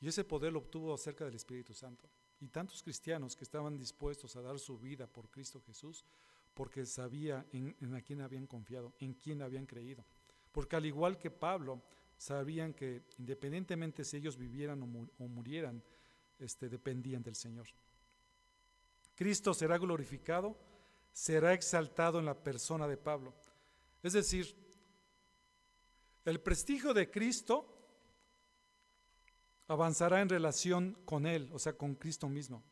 Y ese poder lo obtuvo acerca del Espíritu Santo. Y tantos cristianos que estaban dispuestos a dar su vida por Cristo Jesús, porque sabía en, a quién habían confiado, en quién habían creído. Porque al igual que Pablo, sabían que independientemente si ellos vivieran o, murieran, este, dependían del Señor. Cristo será glorificado, será exaltado en la persona de Pablo. Es decir, el prestigio de Cristo avanzará en relación con Él, o sea, con Cristo mismo.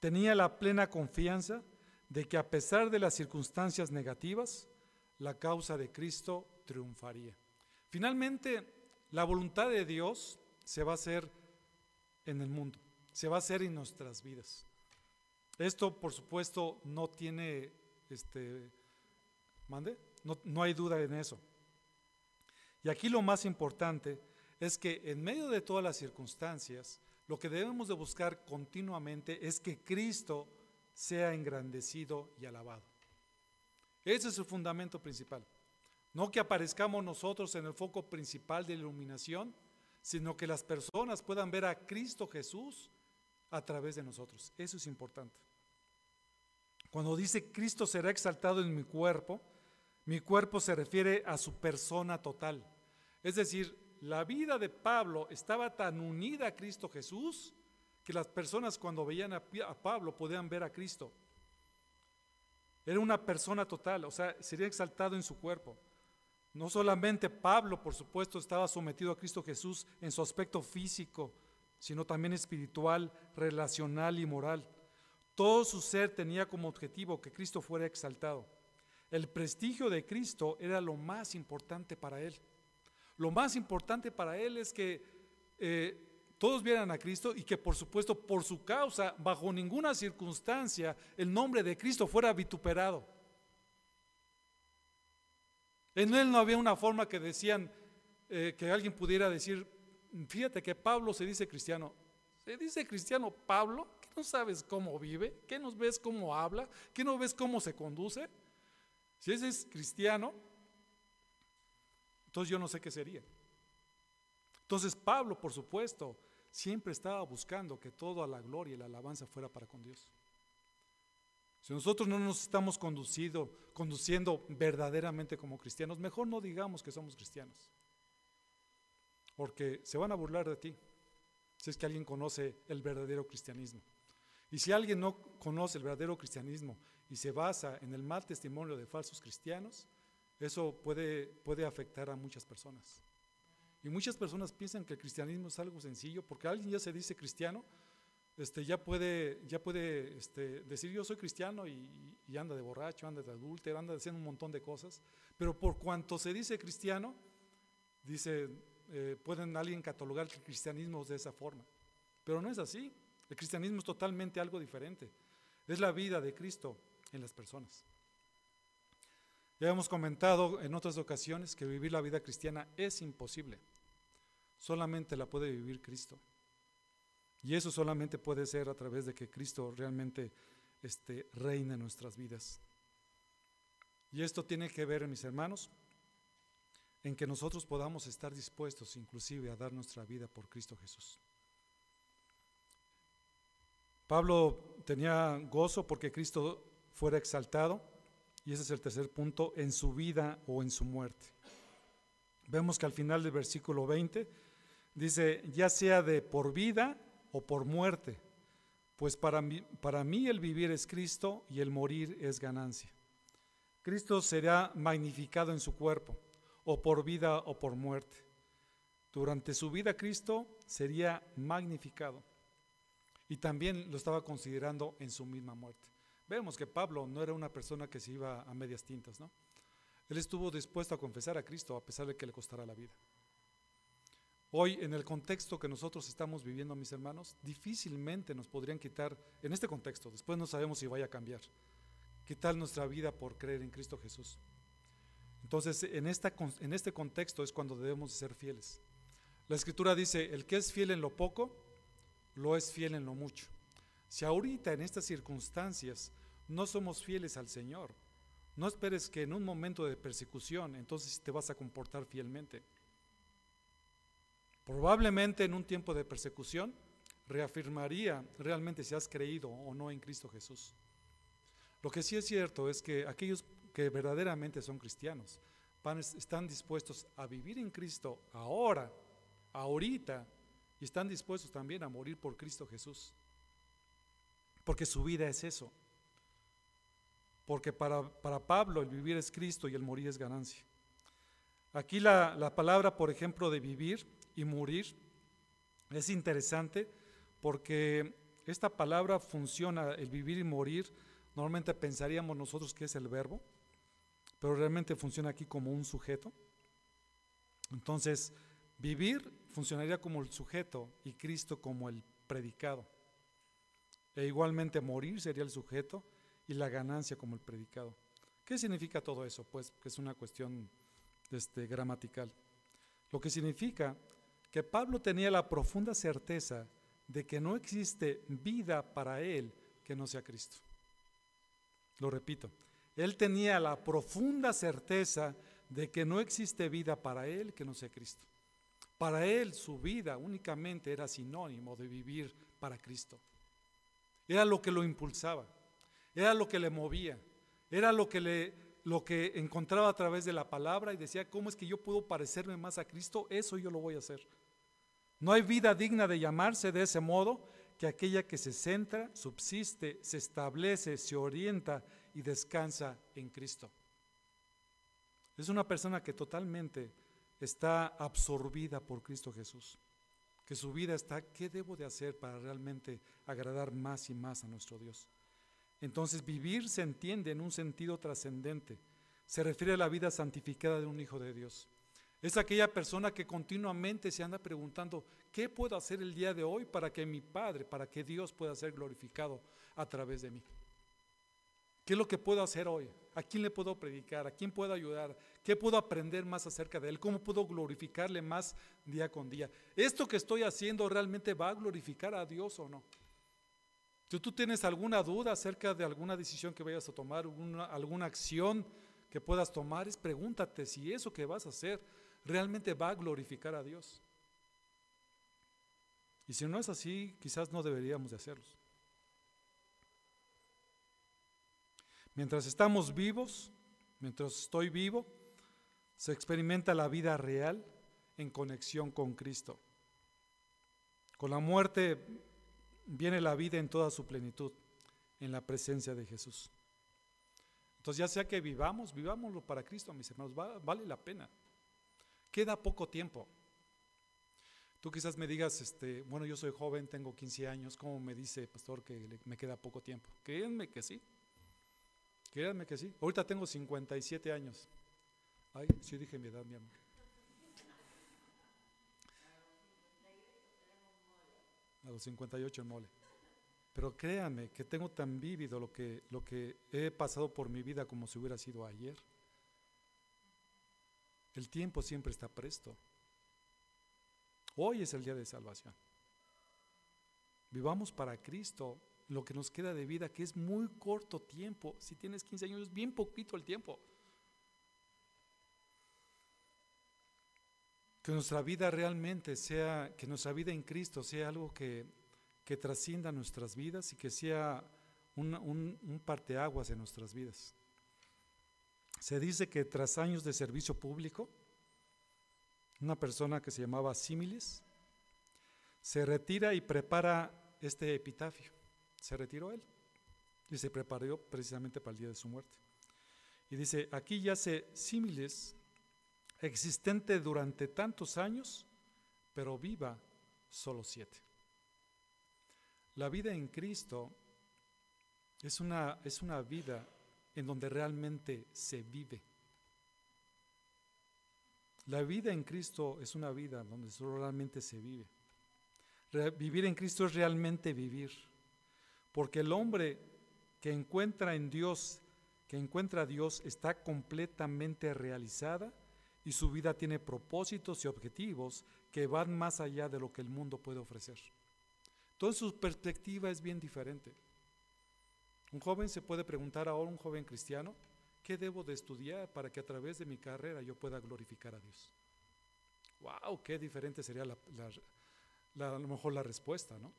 Tenía la plena confianza de que a pesar de las circunstancias negativas, la causa de Cristo triunfaría. Finalmente, la voluntad de Dios se va a hacer en el mundo, se va a hacer en nuestras vidas. Esto, por supuesto, no tiene, este, mande, no, no hay duda en eso. Y aquí lo más importante es que en medio de todas las circunstancias, lo que debemos de buscar continuamente es que Cristo sea engrandecido y alabado. Ese es el fundamento principal. No que aparezcamos nosotros en el foco principal de iluminación, sino que las personas puedan ver a Cristo Jesús a través de nosotros. Eso es importante. Cuando dice Cristo será exaltado en mi cuerpo, mi cuerpo se refiere a su persona total. Es decir, la vida de Pablo estaba tan unida a Cristo Jesús que las personas cuando veían a, Pablo podían ver a Cristo. Era una persona total, o sea, sería exaltado en su cuerpo. No solamente Pablo, por supuesto, estaba sometido a Cristo Jesús en su aspecto físico, sino también espiritual, relacional y moral. Todo su ser tenía como objetivo que Cristo fuera exaltado. El prestigio de Cristo era lo más importante para él. Lo más importante para él es que eh, todos vieran a Cristo y que por supuesto por su causa, bajo ninguna circunstancia, el nombre de Cristo fuera vituperado. En él no había una forma que decían, eh, que alguien pudiera decir, fíjate que Pablo se dice cristiano. Se dice cristiano Pablo, que no sabes cómo vive, que no ves cómo habla, que no ves cómo se conduce. Si ese es cristiano, entonces yo no sé qué sería. Entonces Pablo, por supuesto, siempre estaba buscando que toda la gloria y la alabanza fuera para con Dios. Si nosotros no nos estamos conducido, conduciendo verdaderamente como cristianos, mejor no digamos que somos cristianos. porque se van a burlar de ti si es que alguien conoce el verdadero cristianismo. Y si alguien no conoce el verdadero cristianismo y se basa en el mal testimonio de falsos cristianos, eso puede, puede afectar a muchas personas. Y muchas personas piensan que el cristianismo es algo sencillo, porque alguien ya se dice cristiano, este, ya puede, ya puede este, decir yo soy cristiano y, anda de borracho, anda de adúltero, anda haciendo un montón de cosas, pero por cuanto se dice cristiano, dice, eh, pueden alguien catalogar el cristianismo de esa forma, pero no es así. El cristianismo es totalmente algo diferente. Es la vida de Cristo en las personas. Ya hemos comentado en otras ocasiones que vivir la vida cristiana es imposible. Solamente la puede vivir Cristo. Y eso solamente puede ser a través de que Cristo realmente este, reina en nuestras vidas. Y esto tiene que ver, mis hermanos, en que nosotros podamos estar dispuestos inclusive a dar nuestra vida por Cristo Jesús. Pablo tenía gozo porque Cristo fuera exaltado, y ese es el tercer punto, en su vida o en su muerte. Vemos que al final del versículo 20 dice, ya sea de por vida o por muerte, pues para mí, para mí el vivir es Cristo y el morir es ganancia. Cristo será magnificado en su cuerpo, o por vida o por muerte. Durante su vida Cristo sería magnificado. Y también lo estaba considerando en su misma muerte. Vemos que Pablo no era una persona que se iba a medias tintas, ¿no? Él estuvo dispuesto a confesar a Cristo a pesar de que le costara la vida. Hoy, en el contexto que nosotros estamos viviendo, mis hermanos, difícilmente nos podrían quitar, en este contexto, después no sabemos si vaya a cambiar, quitar nuestra vida por creer en Cristo Jesús. Entonces, en, este contexto es cuando debemos ser fieles. La escritura dice, el que es fiel en lo poco, lo es fiel en lo mucho. Si ahorita en estas circunstancias no somos fieles al Señor, no esperes que en un momento de persecución entonces te vas a comportar fielmente. Probablemente en un tiempo de persecución reafirmaría realmente si has creído o no en Cristo Jesús. Lo que sí es cierto es que aquellos que verdaderamente son cristianos están dispuestos a vivir en Cristo ahora, ahorita, y están dispuestos también a morir por Cristo Jesús. Porque su vida es eso. Porque para, para Pablo el vivir es Cristo y el morir es ganancia. Aquí la, la palabra, por ejemplo, de vivir y morir es interesante porque esta palabra funciona, el vivir y morir, normalmente pensaríamos nosotros que es el verbo, pero realmente funciona aquí como un sujeto. Entonces, vivir funcionaría como el sujeto y Cristo como el predicado. E igualmente morir sería el sujeto y la ganancia como el predicado. ¿Qué significa todo eso? Pues que es una cuestión este, gramatical. Lo que significa que Pablo tenía la profunda certeza de que no existe vida para él que no sea Cristo. Lo repito, él tenía la profunda certeza de que no existe vida para él que no sea Cristo. Para él su vida únicamente era sinónimo de vivir para Cristo. Era lo que lo impulsaba, era lo que le movía, era lo que, le, lo que encontraba a través de la palabra y decía, ¿cómo es que yo puedo parecerme más a Cristo? Eso yo lo voy a hacer. No hay vida digna de llamarse de ese modo que aquella que se centra, subsiste, se establece, se orienta y descansa en Cristo. Es una persona que totalmente está absorbida por Cristo Jesús que su vida está, ¿qué debo de hacer para realmente agradar más y más a nuestro Dios? Entonces vivir se entiende en un sentido trascendente. Se refiere a la vida santificada de un hijo de Dios. Es aquella persona que continuamente se anda preguntando, ¿qué puedo hacer el día de hoy para que mi Padre, para que Dios pueda ser glorificado a través de mí? ¿Qué es lo que puedo hacer hoy? ¿A quién le puedo predicar? ¿A quién puedo ayudar? ¿Qué puedo aprender más acerca de Él? ¿Cómo puedo glorificarle más día con día? ¿Esto que estoy haciendo realmente va a glorificar a Dios o no? Si tú tienes alguna duda acerca de alguna decisión que vayas a tomar, alguna, acción que puedas tomar, es pregúntate si eso que vas a hacer realmente va a glorificar a Dios. Y si no es así, quizás no deberíamos de hacerlos. Mientras estamos vivos, mientras estoy vivo, se experimenta la vida real en conexión con Cristo. Con la muerte viene la vida en toda su plenitud, en la presencia de Jesús. Entonces ya sea que vivamos, vivámoslo para Cristo, mis hermanos, vale la pena. Queda poco tiempo. Tú quizás me digas, este, bueno, yo soy joven, tengo 15 años, ¿cómo me dice, pastor, que me queda poco tiempo? Créanme que sí. Créanme que sí. Ahorita tengo 57 años. Ay, sí dije mi edad, mi amor. A los 58 en mole. Pero créanme que tengo tan vívido lo que, lo que he pasado por mi vida como si hubiera sido ayer. El tiempo siempre está presto. Hoy es el día de salvación. Vivamos para Cristo lo que nos queda de vida, que es muy corto tiempo. Si tienes 15 años, es bien poquito el tiempo. Que nuestra vida realmente sea, que nuestra vida en Cristo sea algo que, que trascienda nuestras vidas y que sea un, un, un parteaguas en nuestras vidas. Se dice que tras años de servicio público, una persona que se llamaba Símiles, se retira y prepara este epitafio. Se retiró él y se preparó precisamente para el día de su muerte. Y dice, aquí yace Símiles, existente durante tantos años, pero viva solo siete. La vida en Cristo es una, es una vida en donde realmente se vive. La vida en Cristo es una vida donde realmente se vive. vivir en Cristo es realmente vivir. Porque el hombre que encuentra en Dios, que encuentra a Dios, está completamente realizada y su vida tiene propósitos y objetivos que van más allá de lo que el mundo puede ofrecer. Entonces su perspectiva es bien diferente. Un joven se puede preguntar ahora, un joven cristiano, ¿Qué debo de estudiar para que a través de mi carrera yo pueda glorificar a Dios? ¡Wow! Qué diferente sería la, a lo mejor la respuesta, ¿no?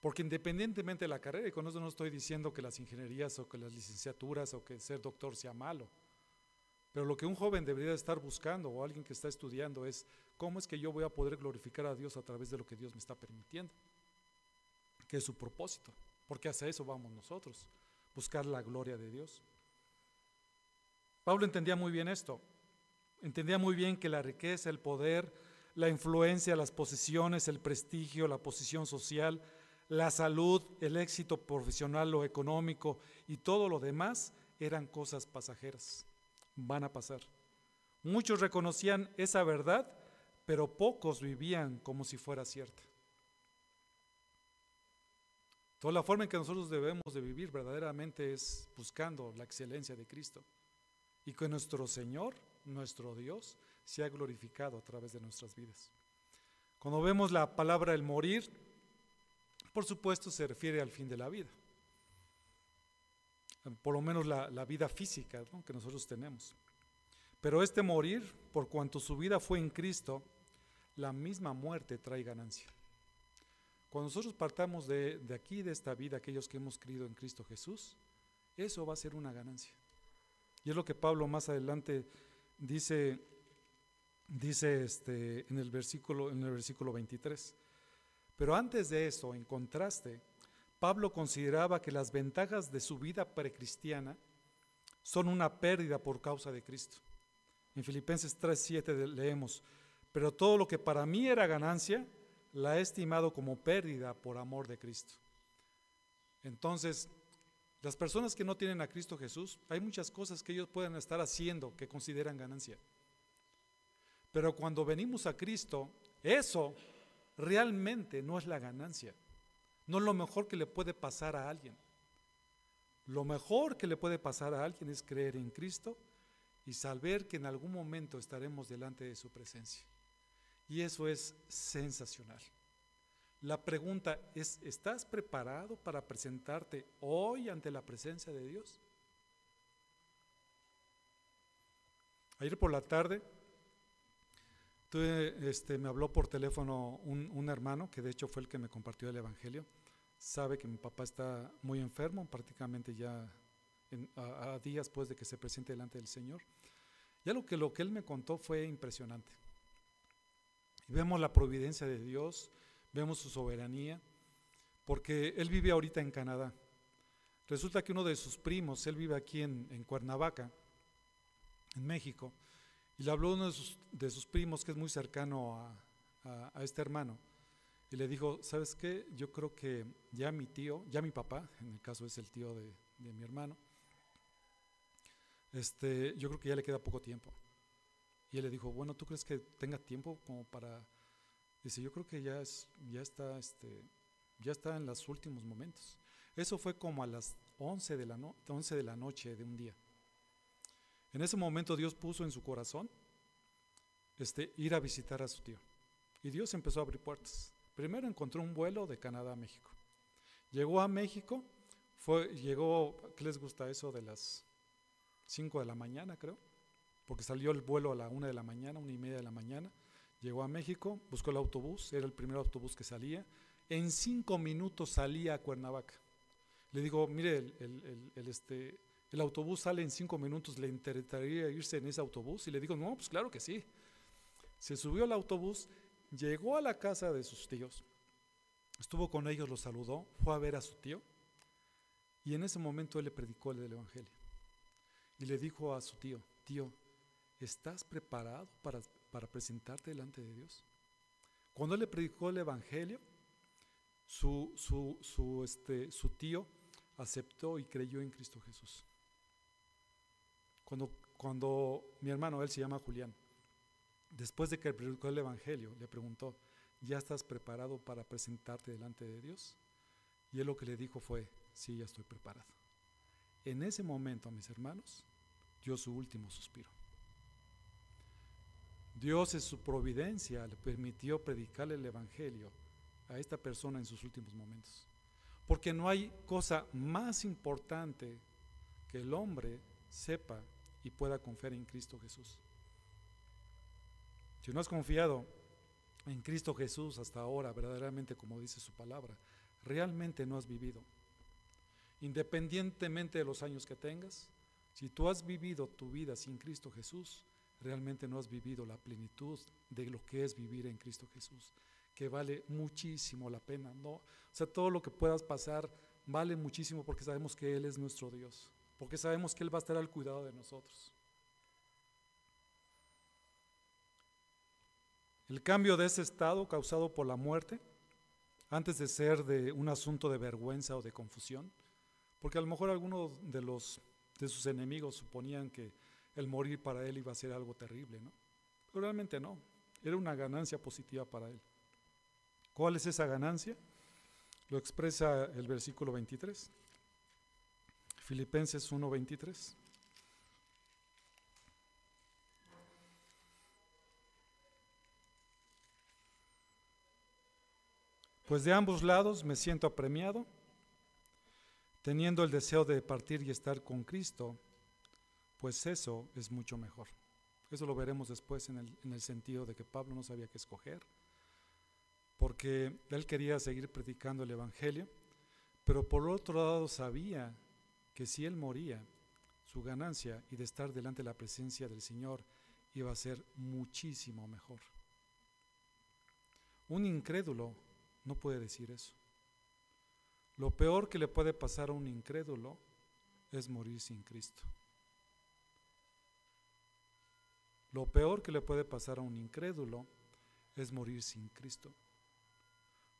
Porque independientemente de la carrera, y con eso no estoy diciendo que las ingenierías o que las licenciaturas o que ser doctor sea malo, pero lo que un joven debería estar buscando o alguien que está estudiando es cómo es que yo voy a poder glorificar a Dios a través de lo que Dios me está permitiendo, que es su propósito, porque hacia eso vamos nosotros, buscar la gloria de Dios. Pablo entendía muy bien esto. Entendía muy bien que la riqueza, el poder, la influencia, las posiciones, el prestigio, la posición social, la salud, el éxito profesional o económico y todo lo demás eran cosas pasajeras. Van a pasar. Muchos reconocían esa verdad, pero pocos vivían como si fuera cierta. Toda la forma en que nosotros debemos de vivir verdaderamente es buscando la excelencia de Cristo y que nuestro Señor, nuestro Dios, sea glorificado a través de nuestras vidas. Cuando vemos la palabra el morir, por supuesto se refiere al fin de la vida, por lo menos la, vida física que nosotros tenemos. Pero este morir, por cuanto su vida fue en Cristo, la misma muerte trae ganancia. Cuando nosotros partamos de, de aquí, de esta vida, aquellos que hemos creído en Cristo Jesús, eso va a ser una ganancia. Y es lo que Pablo más adelante dice, dice este, en, el versículo, en el versículo 23. Pero antes de eso, en contraste, Pablo consideraba que las ventajas de su vida precristiana son una pérdida por causa de Cristo. En Filipenses 3:7 leemos, pero todo lo que para mí era ganancia, la he estimado como pérdida por amor de Cristo. Entonces, las personas que no tienen a Cristo Jesús, hay muchas cosas que ellos pueden estar haciendo que consideran ganancia. Pero cuando venimos a Cristo, eso realmente no es la ganancia. No es lo mejor que le puede pasar a alguien. Lo mejor que le puede pasar a alguien es creer en Cristo y saber que en algún momento estaremos delante de su presencia. Y eso es sensacional. La pregunta es, ¿estás preparado para presentarte hoy ante la presencia de Dios? Ayer por la tarde este, me habló por teléfono un, hermano, que de hecho fue el que me compartió el Evangelio. Sabe que mi papá está muy enfermo, prácticamente ya a, días después de que se presente delante del Señor. Ya lo que, lo que él me contó fue impresionante. Y vemos la providencia de Dios, vemos su soberanía, porque él vive ahorita en Canadá. Resulta que uno de sus primos, él vive aquí en, Cuernavaca, en México, y le habló uno de sus, primos que es muy cercano a, este hermano, y le dijo, ¿sabes qué? Yo creo que ya mi tío, ya mi papá, en el caso es el tío de, mi hermano, este, yo creo que ya le queda poco tiempo. Y él le dijo, bueno, ¿tú crees que tenga tiempo como para...? Dice, yo creo que ya, es, ya, está, este, ya está en los últimos momentos. Eso fue como a las 11 de la, no, 11 de la noche de un día. En ese momento Dios puso en su corazón este, ir a visitar a su tío. Y Dios empezó a abrir puertas. Primero encontró un vuelo de Canadá a México. Llegó a México, fue, llegó, ¿qué les gusta eso? De las 5 de la mañana, creo. Porque salió el vuelo a la 1 de la mañana, una y media de la mañana. Llegó a México, buscó el autobús, era el primer autobús que salía. En cinco minutos salía a Cuernavaca. Le digo, mire, el, este, el autobús sale en cinco minutos, ¿le interesaría irse en ese autobús? Y le digo, no, pues claro que sí. Se subió al autobús, llegó a la casa de sus tíos, estuvo con ellos, los saludó, fue a ver a su tío, y en ese momento él le predicó el Evangelio. Y le dijo a su tío, tío, ¿estás preparado para, presentarte delante de Dios? Cuando él le predicó el Evangelio, su, este, tío aceptó y creyó en Cristo Jesús. Cuando, mi hermano, él se llama Julián, después de que predicó el Evangelio, le preguntó, ¿ya estás preparado para presentarte delante de Dios? Y él lo que le dijo fue, sí, ya estoy preparado. En ese momento, mis hermanos, dio su último suspiro. Dios en su providencia le permitió predicarle el Evangelio a esta persona en sus últimos momentos. Porque no hay cosa más importante que el hombre sepa y pueda confiar en Cristo Jesús. Si no has confiado en Cristo Jesús hasta ahora, verdaderamente como dice su palabra, realmente no has vivido. Independientemente de los años que tengas, si tú has vivido tu vida sin Cristo Jesús, realmente no has vivido la plenitud de lo que es vivir en Cristo Jesús que vale muchísimo la pena, ¿no? O sea, todo lo que puedas pasar vale muchísimo porque sabemos que Él es nuestro Dios, porque sabemos que Él va a estar al cuidado de nosotros. El cambio de ese estado causado por la muerte, antes de ser de un asunto de vergüenza o de confusión, porque a lo mejor algunos de los de sus enemigos suponían que el morir para él iba a ser algo terrible, ¿no? Pero realmente no, era una ganancia positiva para él. ¿Cuál es esa ganancia? Lo expresa el versículo 23. Filipenses 1:23. Pues de ambos lados me siento apremiado, teniendo el deseo de partir y estar con Cristo, pues eso es mucho mejor. Eso lo veremos después en el, en el sentido de que Pablo no sabía qué escoger porque él quería seguir predicando el Evangelio, pero por otro lado sabía que si él moría, su ganancia y de estar delante de la presencia del Señor iba a ser muchísimo mejor. Un incrédulo no puede decir eso. Lo peor que le puede pasar a un incrédulo es morir sin Cristo. Lo peor que le puede pasar a un incrédulo es morir sin Cristo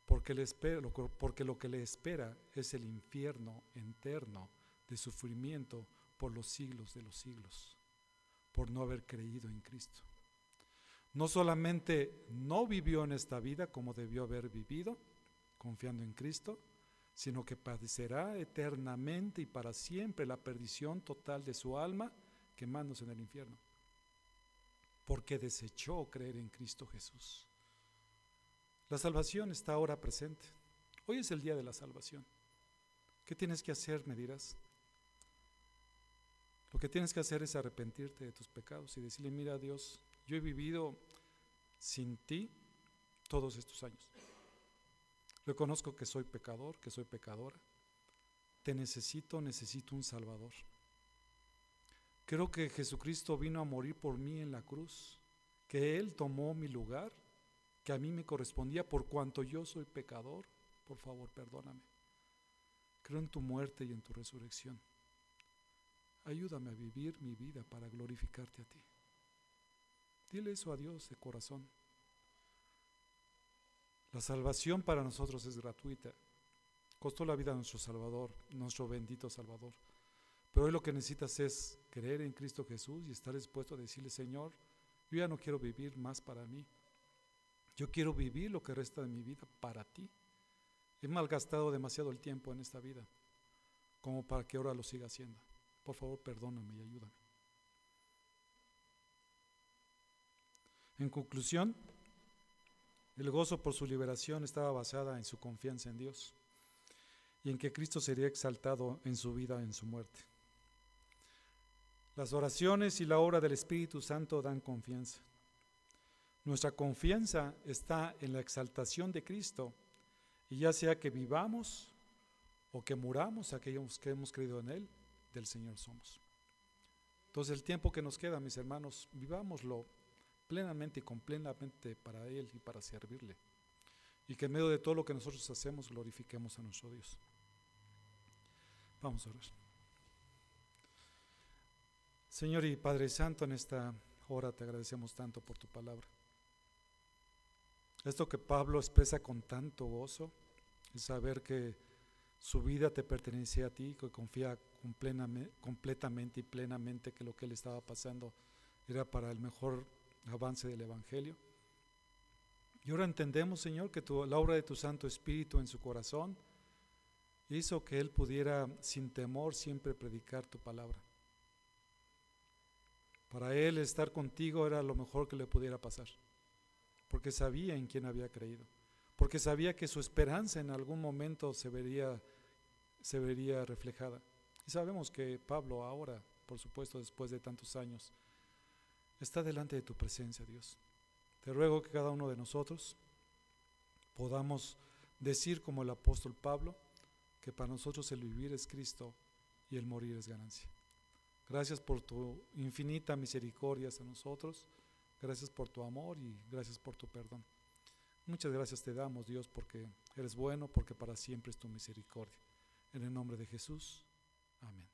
porque, lo que le espera es el infierno eterno de sufrimiento por los siglos de los siglos, por no haber creído en Cristo. No solamente no vivió en esta vida como debió haber vivido, confiando en Cristo, sino que padecerá eternamente y para siempre la perdición total de su alma, quemándose en el infierno, porque desechó creer en Cristo Jesús. La salvación está ahora presente. Hoy es el día de la salvación. ¿Qué tienes que hacer? Me dirás. Lo que tienes que hacer es arrepentirte de tus pecados y decirle, mira Dios, yo he vivido sin ti todos estos años. Reconozco que soy pecador, que soy pecadora. Te necesito, necesito un Salvador. Creo que Jesucristo vino a morir por mí en la cruz, que Él tomó mi lugar que a mí me correspondía por cuanto yo soy pecador, por favor, perdóname. Creo en tu muerte y en tu resurrección. Ayúdame a vivir mi vida para glorificarte a ti. Dile eso a Dios de corazón. La salvación para nosotros es gratuita. Costó la vida a nuestro Salvador, nuestro bendito Salvador. Pero hoy lo que necesitas es creer en Cristo Jesús y estar dispuesto a decirle, Señor, yo ya no quiero vivir más para mí. Yo quiero vivir lo que resta de mi vida para ti. He malgastado demasiado el tiempo en esta vida como para que ahora lo siga haciendo. Por favor, perdóname y ayúdame. En conclusión, el gozo por su liberación estaba basada en su confianza en Dios y en que Cristo sería exaltado en su vida, en su muerte. Las oraciones y la obra del Espíritu Santo dan confianza. Nuestra confianza está en la exaltación de Cristo, y ya sea que vivamos o que muramos, aquellos que hemos creído en Él, del Señor somos. Entonces el tiempo que nos queda, mis hermanos, vivámoslo plenamente y completamente para Él y para servirle. Y que en medio de todo lo que nosotros hacemos glorifiquemos a nuestro Dios. Vamos a orar. Señor y Padre Santo, en esta hora te agradecemos tanto por tu palabra. Esto que Pablo expresa con tanto gozo, es saber que su vida te pertenece a ti, que confía completamente y plenamente que lo que él estaba pasando era para el mejor avance del Evangelio. Y ahora entendemos, Señor, que tu, la obra de tu Santo Espíritu en su corazón hizo que él pudiera sin temor siempre predicar tu palabra. Para él estar contigo era lo mejor que le pudiera pasar, porque sabía en quién había creído, porque sabía que su esperanza en algún momento se vería, se vería reflejada. Y sabemos que Pablo ahora, por supuesto, después de tantos años, está delante de tu presencia, Dios. Te ruego que cada uno de nosotros podamos decir como el apóstol Pablo, que para nosotros el vivir es Cristo y el morir es ganancia. Gracias por tu infinita misericordia hacia nosotros. Gracias por tu amor y gracias por tu perdón. Muchas gracias te damos, Dios, porque eres bueno, porque para siempre es tu misericordia. En el nombre de Jesús. Amén.